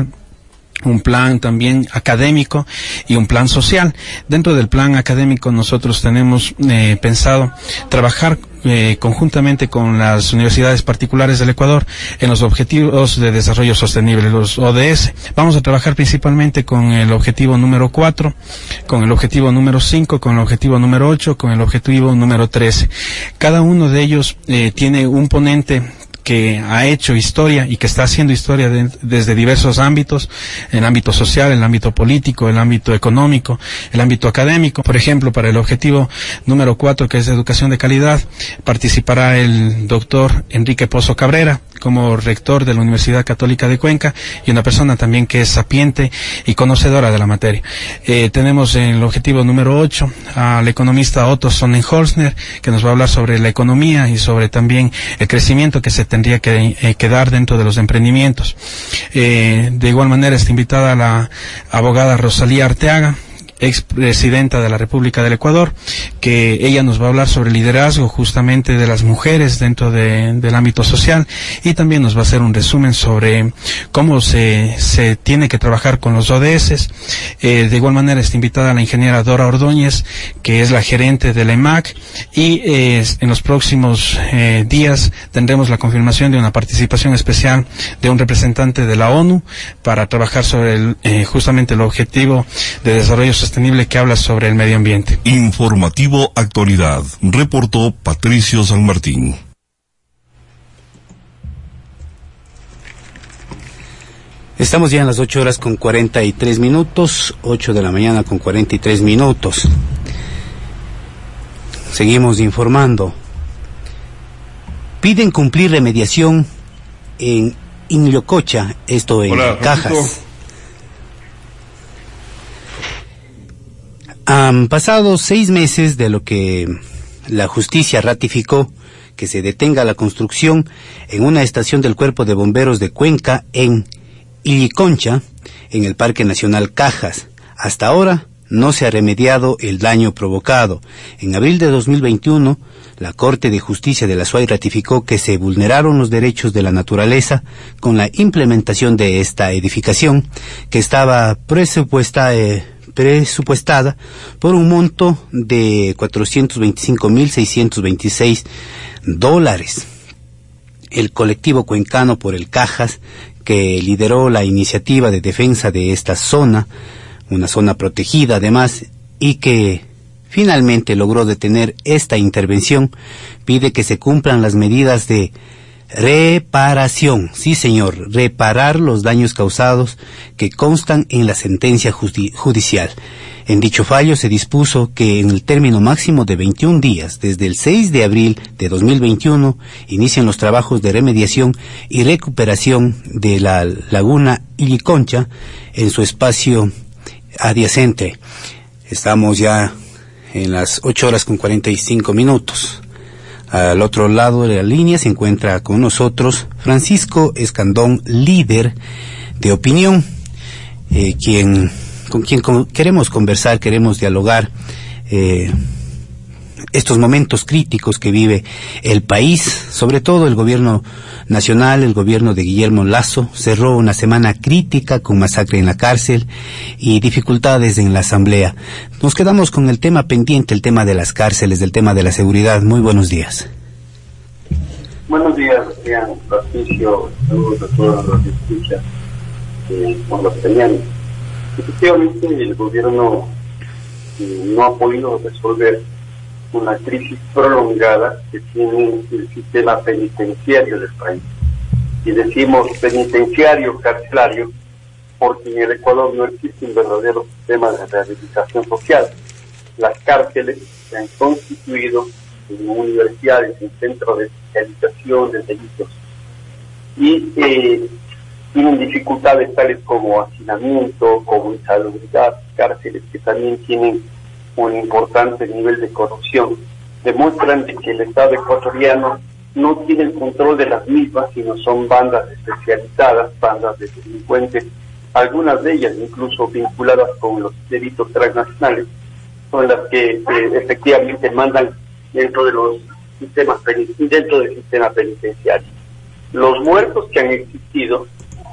un plan también académico y un plan social. Dentro del plan académico nosotros tenemos eh, pensado trabajar eh, conjuntamente con las universidades particulares del Ecuador en los objetivos de desarrollo sostenible, los ODS. Vamos a trabajar principalmente con el objetivo número 4, con el objetivo número 5, con el objetivo número 8, con el objetivo número 13. Cada uno de ellos eh, tiene un ponente que ha hecho historia y que está haciendo historia de, desde diversos ámbitos, el ámbito social, el ámbito político, el ámbito económico, el ámbito académico. Por ejemplo, para el objetivo número cuatro, que es educación de calidad, participará el doctor Enrique Pozo Cabrera como rector de la Universidad Católica de Cuenca y una persona también que es sapiente y conocedora de la materia. Eh, tenemos en el objetivo número 8 al economista Otto Sonnenholzner, que nos va a hablar sobre la economía y sobre también el crecimiento que se tendría que, eh, dar dentro de los emprendimientos. Eh, de igual manera está invitada la abogada Rosalía Arteaga, expresidenta de la República del Ecuador, que ella nos va a hablar sobre el liderazgo justamente de las mujeres dentro de, del ámbito social y también nos va a hacer un resumen sobre cómo se, se tiene que trabajar con los ODS. Eh, de igual manera está invitada la ingeniera Dora Ordóñez, que es la gerente de la EMAC y eh, en los próximos eh, días tendremos la confirmación de una participación especial de un representante de la ONU para trabajar sobre el, justamente el objetivo de desarrollo sostenible que habla sobre el medio ambiente. Informativo Actualidad, reportó Patricio San Martín. Estamos ya en las 8 horas con 43 minutos, 8 de la mañana con 43 minutos. Seguimos informando. Piden cumplir remediación en Inliococha, esto en Hola, Cajas. Han pasado seis meses de lo que la justicia ratificó que se detenga la construcción en una estación del Cuerpo de Bomberos de Cuenca en Illiconcha, en el Parque Nacional Cajas. Hasta ahora no se ha remediado el daño provocado. En abril de 2021, la Corte de Justicia de la SUAY ratificó que se vulneraron los derechos de la naturaleza con la implementación de esta edificación, que estaba presupuesta, eh, presupuestada por un monto de 425.626 dólares. El colectivo cuencano por el Cajas que lideró la iniciativa de defensa de esta zona, una zona protegida además, y que finalmente logró detener esta intervención, pide que se cumplan las medidas de reparación, sí señor, reparar los daños causados que constan en la sentencia judicial. En dicho fallo se dispuso que en el término máximo de 21 días, desde el 6 de abril de 2021, inician los trabajos de remediación y recuperación de la laguna Iliconcha en su espacio adyacente. Estamos ya en las 8 horas con 45 minutos. Al otro lado de la línea se encuentra con nosotros Francisco Escandón, líder de opinión, eh, quien con quien queremos conversar, queremos dialogar eh, estos momentos críticos que vive el país, sobre todo el gobierno nacional, el gobierno de Guillermo Lazo, cerró una semana crítica con masacre en la cárcel y dificultades en la asamblea. Nos quedamos con el tema pendiente, el tema de las cárceles, del tema de la seguridad. Muy buenos días. Buenos días, a todos los que eh, Efectivamente, el gobierno eh, no ha podido resolver una crisis prolongada que tiene el sistema penitenciario del país. Y decimos penitenciario, carcelario, porque en el Ecuador no existe un verdadero sistema de rehabilitación social. Las cárceles se han constituido en universidades, en centros de especialización de delitos. Y eh, tienen dificultades tales como hacinamiento, como insalubridad, cárceles que también tienen un importante nivel de corrupción, demuestran que el Estado ecuatoriano no tiene el control de las mismas, sino son bandas especializadas, bandas de delincuentes, algunas de ellas incluso vinculadas con los delitos transnacionales, son las que eh, efectivamente mandan dentro de los sistemas dentro del sistema penitenciario. Los muertos que han existido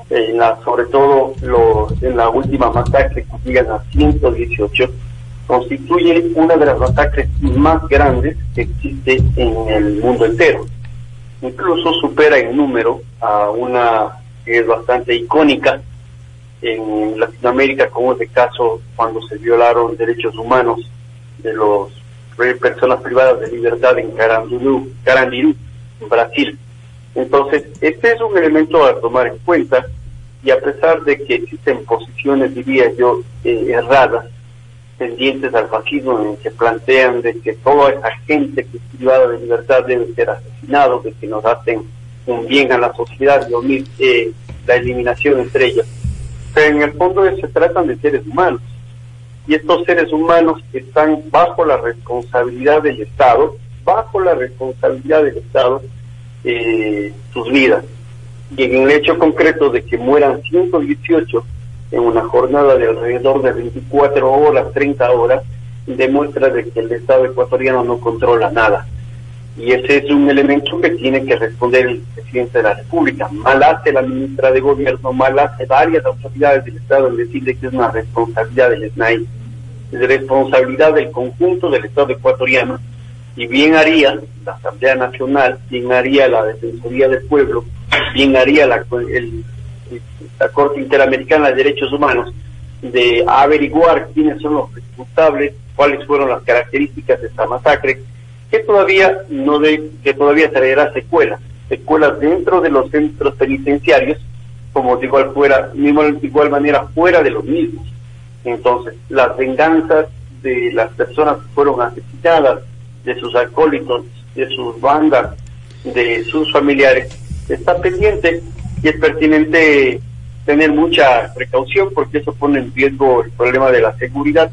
en la, sobre todo en la última masacre que llegan a 118, constituye una de las masacres más grandes que existe en el mundo entero. Incluso supera en número a una que es bastante icónica en Latinoamérica, como es el caso cuando se violaron derechos humanos de los personas privadas de libertad en Carandiru, Carandiru en Brasil. Entonces, este es un elemento a tomar en cuenta y a pesar de que existen posiciones, diría yo, eh, erradas, tendientes al fascismo, en que plantean de que toda esa gente que es privada de libertad debe ser asesinado, de que nos hacen un bien a la sociedad y omir eh, la eliminación entre ellas. Pero en el fondo se tratan de seres humanos. Y estos seres humanos están bajo la responsabilidad del Estado, bajo la responsabilidad del Estado, eh, sus vidas. Y en el hecho concreto de que mueran 118 en una jornada de alrededor de 24 horas, 30 horas, demuestra de que el Estado ecuatoriano no controla nada. Y ese es un elemento que tiene que responder el presidente de la República. Mal hace la ministra de Gobierno, mal hace varias autoridades del Estado en decirle que es una responsabilidad del SNAI, es responsabilidad del conjunto del Estado ecuatoriano. Y bien haría la Asamblea Nacional, bien haría la Defensoría del Pueblo, bien haría la, el, la Corte Interamericana de Derechos Humanos de averiguar quiénes son los responsables, cuáles fueron las características de esta masacre, que todavía no de, que todavía traerá secuelas, secuelas dentro de los centros penitenciarios, como de igual fuera, igual manera fuera de los mismos. Entonces, las venganzas de las personas que fueron asesinadas, de sus acólitos, de sus bandas, de sus familiares, está pendiente y es pertinente tener mucha precaución porque eso pone en riesgo el problema de la seguridad,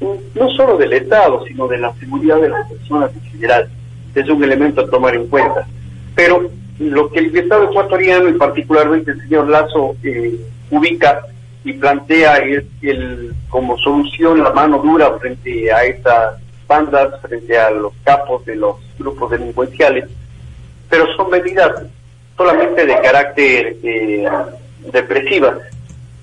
no solo del Estado, sino de la seguridad de las personas en general. Es un elemento a tomar en cuenta. Pero lo que el Estado ecuatoriano y particularmente el señor Lazo eh, ubica y plantea es el, como solución la mano dura frente a estas bandas, frente a los capos de los grupos delincuenciales, pero son medidas solamente de carácter eh, depresiva,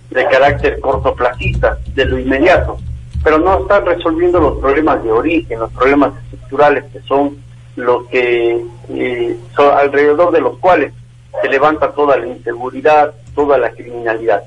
de carácter cortoplacista, de lo inmediato, pero no están resolviendo los problemas de origen, los problemas estructurales que son los que eh, son alrededor de los cuales se levanta toda la inseguridad, toda la criminalidad.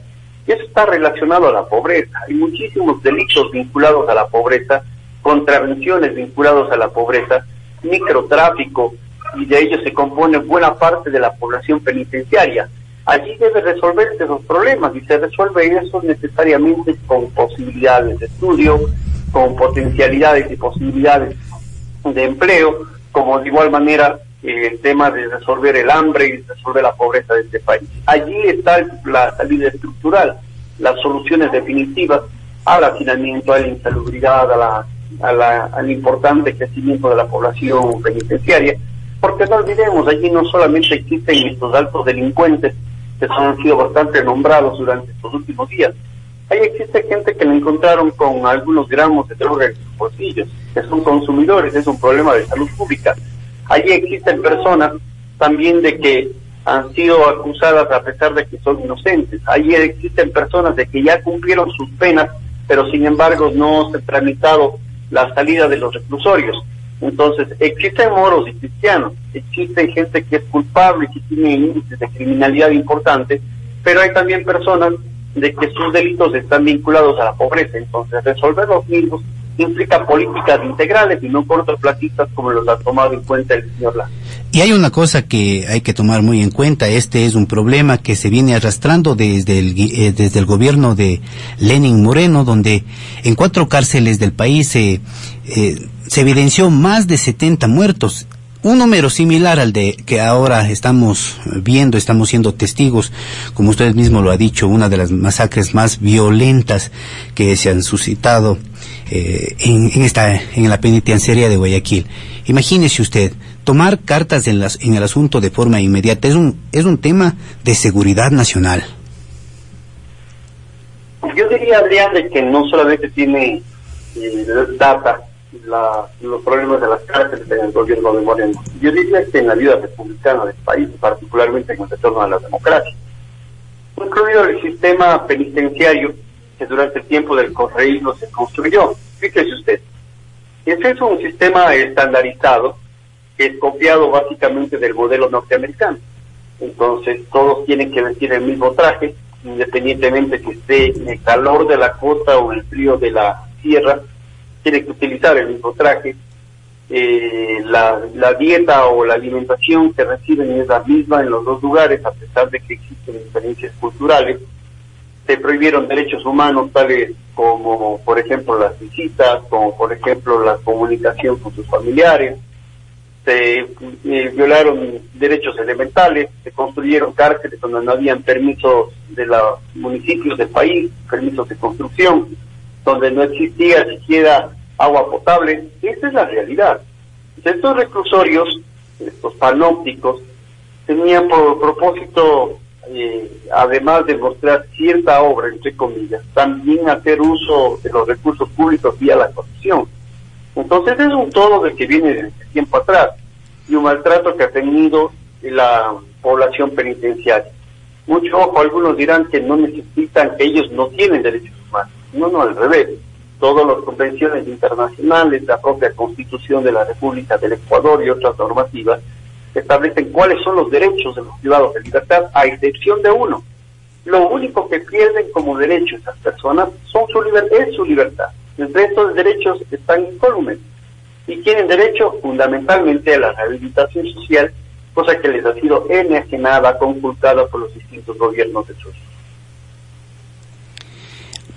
Y eso está relacionado a la pobreza. Hay muchísimos delitos vinculados a la pobreza, contravenciones vinculados a la pobreza, microtráfico, y de ello se compone buena parte de la población penitenciaria. Allí debe resolverse esos problemas y se resuelve eso necesariamente con posibilidades de estudio, con potencialidades y posibilidades de empleo, como de igual manera eh, el tema de resolver el hambre y resolver la pobreza de este país. Allí está la salida estructural, las soluciones definitivas al hacinamiento, a la insalubridad, a la, a la, al importante crecimiento de la población penitenciaria, porque no olvidemos, allí no solamente existen estos altos delincuentes que han sido bastante nombrados durante estos últimos días, Ahí existe gente que lo encontraron con algunos gramos de droga en sus bolsillos, que son consumidores, es un problema de salud pública. Allí existen personas también de que han sido acusadas a pesar de que son inocentes. Allí existen personas de que ya cumplieron sus penas, pero sin embargo no se ha tramitado la salida de los reclusorios. Entonces, existen moros y cristianos, existe gente que es culpable y que tiene índices de criminalidad importantes, pero hay también personas de que sus delitos están vinculados a la pobreza. Entonces, resolver los mismos implica políticas integrales y no cortoplacistas como los ha tomado en cuenta el señor La. Y hay una cosa que hay que tomar muy en cuenta. Este es un problema que se viene arrastrando desde el, eh, desde el gobierno de Lenin Moreno, donde en cuatro cárceles del país se, eh, se evidenció más de 70 muertos un número similar al de que ahora estamos viendo, estamos siendo testigos, como usted mismo lo ha dicho, una de las masacres más violentas que se han suscitado eh, en, esta, en la penitenciaria de Guayaquil. Imagínese usted, tomar cartas en, las, en el asunto de forma inmediata es un, es un tema de seguridad nacional. Yo diría, Adrián, que no solamente tiene eh, data los problemas de las cárceles en el gobierno de Moreno. Yo diría que en la vida republicana del país, particularmente en el retorno a la democracia, incluido el sistema penitenciario que durante el tiempo del correísmo se construyó. Fíjese usted, ese es un sistema estandarizado que es copiado básicamente del modelo norteamericano. Entonces todos tienen que vestir el mismo traje, independientemente que esté en el calor de la costa o en el frío de la sierra, tiene que utilizar el mismo traje, eh, la, dieta o la alimentación que reciben es la misma en los dos lugares, a pesar de que existen diferencias culturales. Se prohibieron derechos humanos tales como, por ejemplo, las visitas, como, por ejemplo, la comunicación con sus familiares. Se eh, violaron derechos elementales, se construyeron cárceles donde no habían permisos de los municipios del país, permisos de construcción donde no existía siquiera agua potable. Esa es la realidad. Estos reclusorios, estos panópticos, tenían por propósito, eh, además de mostrar cierta obra, entre comillas, también hacer uso de los recursos públicos vía la corrupción. Entonces es un todo de que viene desde tiempo atrás y un maltrato que ha tenido la población penitenciaria. Mucho ojo, algunos dirán que no necesitan, que ellos no tienen derechos. No, no, al revés. Todas las convenciones internacionales, la propia constitución de la República del Ecuador y otras normativas establecen cuáles son los derechos de los privados de libertad, a excepción de uno. Lo único que pierden como derecho esas personas son su es su libertad. El resto de derechos están incólumes y tienen derecho fundamentalmente a la rehabilitación social, cosa que les ha sido enajenada, conculcada por los distintos gobiernos de sus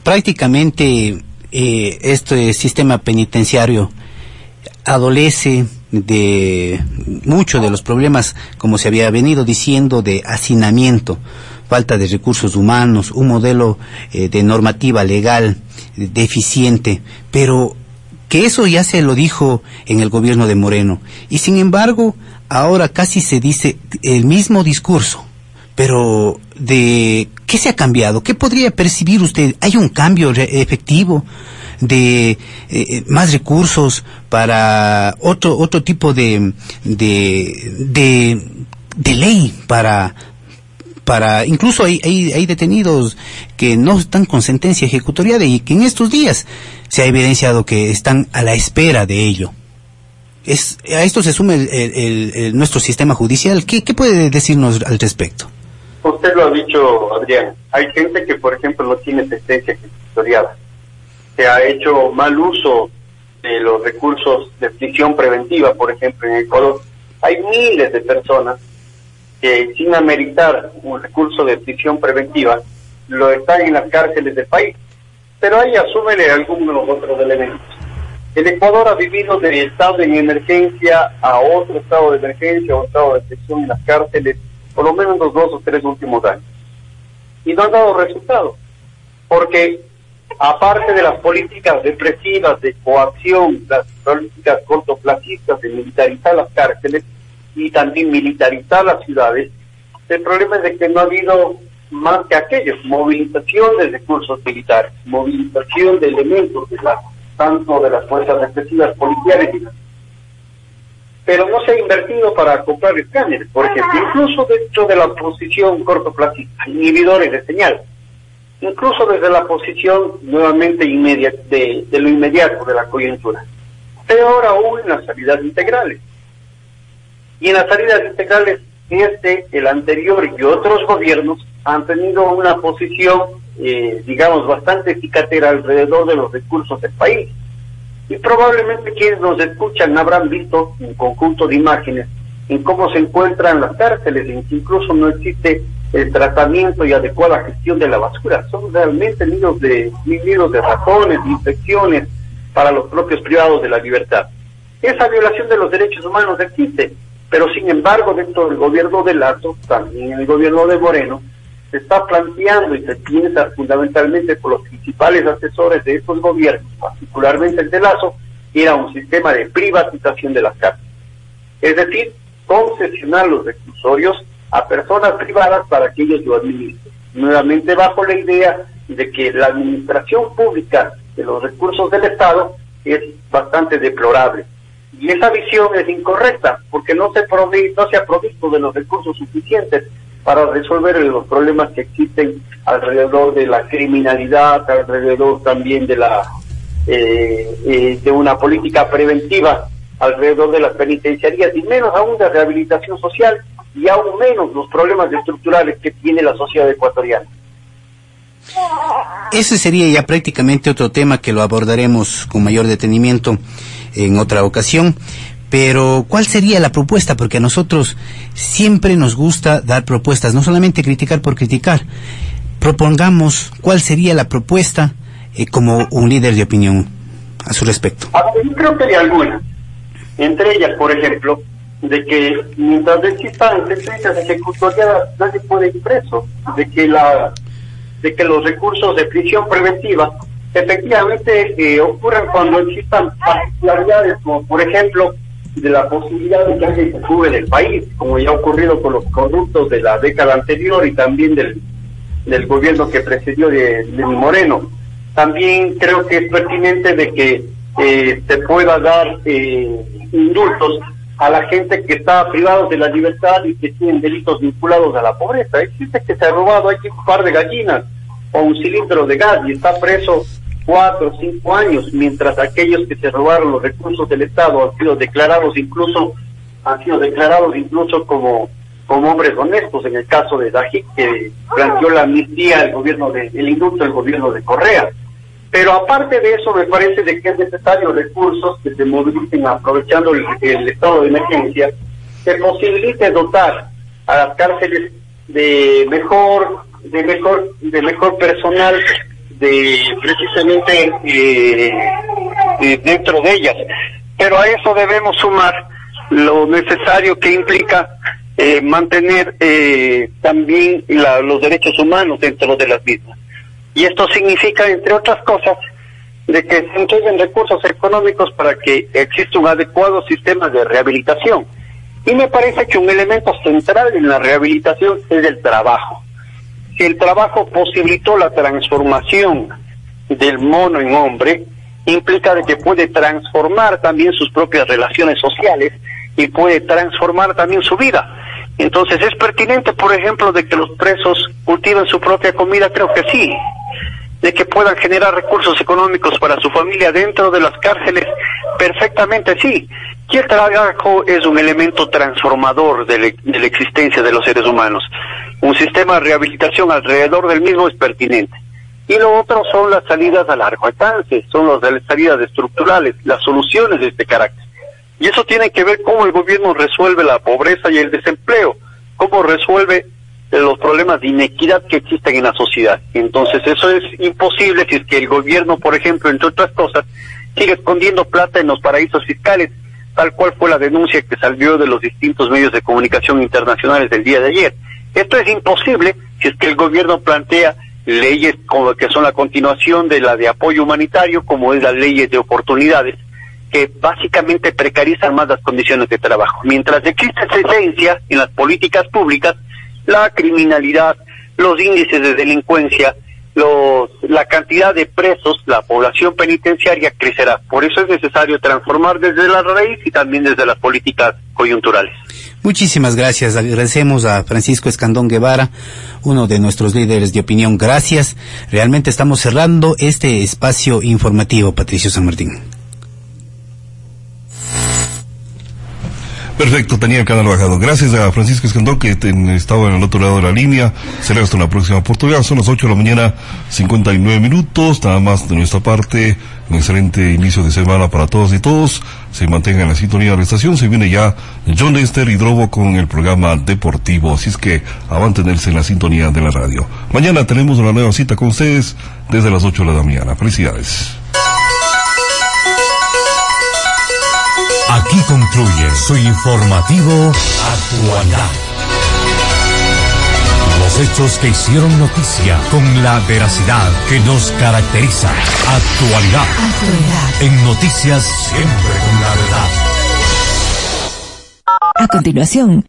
prácticamente eh, este sistema penitenciario adolece de muchos de los problemas, como se había venido diciendo, de hacinamiento, falta de recursos humanos, un modelo eh, de normativa legal deficiente, pero que eso ya se lo dijo en el gobierno de Moreno. Y sin embargo, ahora casi se dice el mismo discurso, pero de qué se ha cambiado, qué podría percibir usted. ¿Hay un cambio efectivo de eh, más recursos para otro otro tipo de de, de, ley para para incluso hay, hay, detenidos que no están con sentencia ejecutoriada y que en estos días se ha evidenciado que están a la espera de ello. Es, a esto se sume el, nuestro sistema judicial. ¿Qué, ¿Qué puede decirnos al respecto? Usted lo ha dicho, Adrián. Hay gente que, por ejemplo, no tiene sentencia custodiada. Se ha hecho mal uso de los recursos de prisión preventiva, por ejemplo, en Ecuador. Hay miles de personas que, sin ameritar un recurso de prisión preventiva, lo están en las cárceles del país. Pero ahí asúmele algunos otros elementos. El Ecuador ha vivido de estado de emergencia a otro estado de emergencia o estado de excepción en las cárceles por lo menos los dos o tres últimos años. Y no han dado resultados, porque aparte de las políticas represivas de coacción, las políticas cortoplacistas de militarizar las cárceles y también militarizar las ciudades, el problema es de que no ha habido más que aquello, movilización de recursos militares, movilización de elementos de la tanto de las fuerzas represivas policiales pero no se ha invertido para comprar escáneres, por ejemplo, incluso dentro de la posición cortoplacista, inhibidores de señal, incluso desde la posición nuevamente inmediata, de, de lo inmediato de la coyuntura. Peor aún en las salidas integrales. Y en las salidas integrales, este, el anterior y otros gobiernos han tenido una posición, eh, digamos, bastante cicatera alrededor de los recursos del país. Y probablemente quienes nos escuchan habrán visto un conjunto de imágenes en cómo se encuentran las cárceles, en que incluso no existe el tratamiento y adecuada gestión de la basura. Son realmente nidos de, nidos de ratones, de infecciones para los propios privados de la libertad. Esa violación de los derechos humanos existe, pero sin embargo dentro del gobierno de Lazo, también el gobierno de Moreno, se está planteando y se piensa fundamentalmente por los principales asesores de estos gobiernos, particularmente el de Lazo, era un sistema de privatización de las cárceles. Es decir, concesionar los reclusorios a personas privadas para que ellos lo administren. Nuevamente bajo la idea de que la administración pública de los recursos del Estado es bastante deplorable. Y esa visión es incorrecta, porque no se, no se ha provisto de los recursos suficientes para resolver los problemas que existen alrededor de la criminalidad, alrededor también de la eh, eh, de una política preventiva alrededor de las penitenciarías y menos aún de rehabilitación social y aún menos los problemas estructurales que tiene la sociedad ecuatoriana. Ese sería ya prácticamente otro tema que lo abordaremos con mayor detenimiento en otra ocasión. Pero, ¿cuál sería la propuesta? Porque a nosotros siempre nos gusta dar propuestas, no solamente criticar por criticar. Propongamos cuál sería la propuesta eh, como un líder de opinión a su respecto. yo creo que hay algunas. Entre ellas, por ejemplo, de que mientras existan sentencias ejecutoriadas nadie puede ir preso, de que la de que los recursos de prisión preventiva efectivamente eh, ocurran cuando existan particularidades como por ejemplo de la posibilidad de que alguien se fugue del país, como ya ha ocurrido con los corruptos de la década anterior y también del, del gobierno que precedió de, de Moreno. También creo que es pertinente de que eh, se pueda dar eh, indultos a la gente que está privados de la libertad y que tienen delitos vinculados a la pobreza. Existe que se ha robado aquí un par de gallinas o un cilindro de gas y está preso cuatro o cinco años, mientras aquellos que se robaron los recursos del Estado han sido declarados incluso, han sido declarados incluso como, como hombres honestos, en el caso de Dají, que planteó la amnistía el gobierno de, el indulto del gobierno de Correa. Pero aparte de eso, me parece de que es necesario recursos que se movilicen aprovechando el, el estado de emergencia, que posibilite dotar a las cárceles de mejor, de mejor, de mejor personal de precisamente eh, dentro de ellas. Pero a eso debemos sumar lo necesario que implica eh, mantener eh, también los derechos humanos dentro de las mismas. Y esto significa, entre otras cosas, de que se entreguen recursos económicos para que exista un adecuado sistema de rehabilitación. Y me parece que un elemento central en la rehabilitación es el trabajo el trabajo posibilitó la transformación del mono en hombre, implica de que puede transformar también sus propias relaciones sociales y puede transformar también su vida. Entonces, ¿es pertinente, por ejemplo, de que los presos cultiven su propia comida? Creo que sí. De que puedan generar recursos económicos para su familia dentro de las cárceles, perfectamente sí. Y el trabajo es un elemento transformador de, de la existencia de los seres humanos. Un sistema de rehabilitación alrededor del mismo es pertinente. Y lo otro son las salidas a largo alcance, son las salidas estructurales, las soluciones de este carácter. Y eso tiene que ver cómo el gobierno resuelve la pobreza y el desempleo, cómo resuelve los problemas de inequidad que existen en la sociedad. Entonces eso es imposible si es que el gobierno, por ejemplo, entre otras cosas, sigue escondiendo plata en los paraísos fiscales, tal cual fue la denuncia que salió de los distintos medios de comunicación internacionales del día de ayer. Esto es imposible si es que el gobierno plantea leyes como que son la continuación de la de apoyo humanitario, como es las leyes de oportunidades, que básicamente precarizan más las condiciones de trabajo. Mientras existe esencia en las políticas públicas, la criminalidad, los índices de delincuencia, los, la cantidad de presos, la población penitenciaria crecerá. Por eso es necesario transformar desde la raíz y también desde las políticas coyunturales. Muchísimas gracias. Agradecemos a Francisco Escandón Guevara, uno de nuestros líderes de opinión. Gracias. Realmente estamos cerrando este espacio informativo, Patricio San Martín. Perfecto, tenía el canal bajado. Gracias a Francisco Escandón que estaba en el otro lado de la línea. Será hasta una próxima oportunidad. Son las 8 de la mañana, 59 minutos. Nada más de nuestra parte. Un excelente inicio de semana para todos y todos. Se mantengan en la sintonía de la estación. Se viene ya John Lester y Drobo con el programa deportivo. Así es que a mantenerse en la sintonía de la radio. Mañana tenemos una nueva cita con ustedes desde las 8 de la mañana. Felicidades. Aquí concluye su informativo Actualidad. Los hechos que hicieron noticia con la veracidad que nos caracteriza. Actualidad. Actualidad. En noticias siempre con la verdad. A continuación,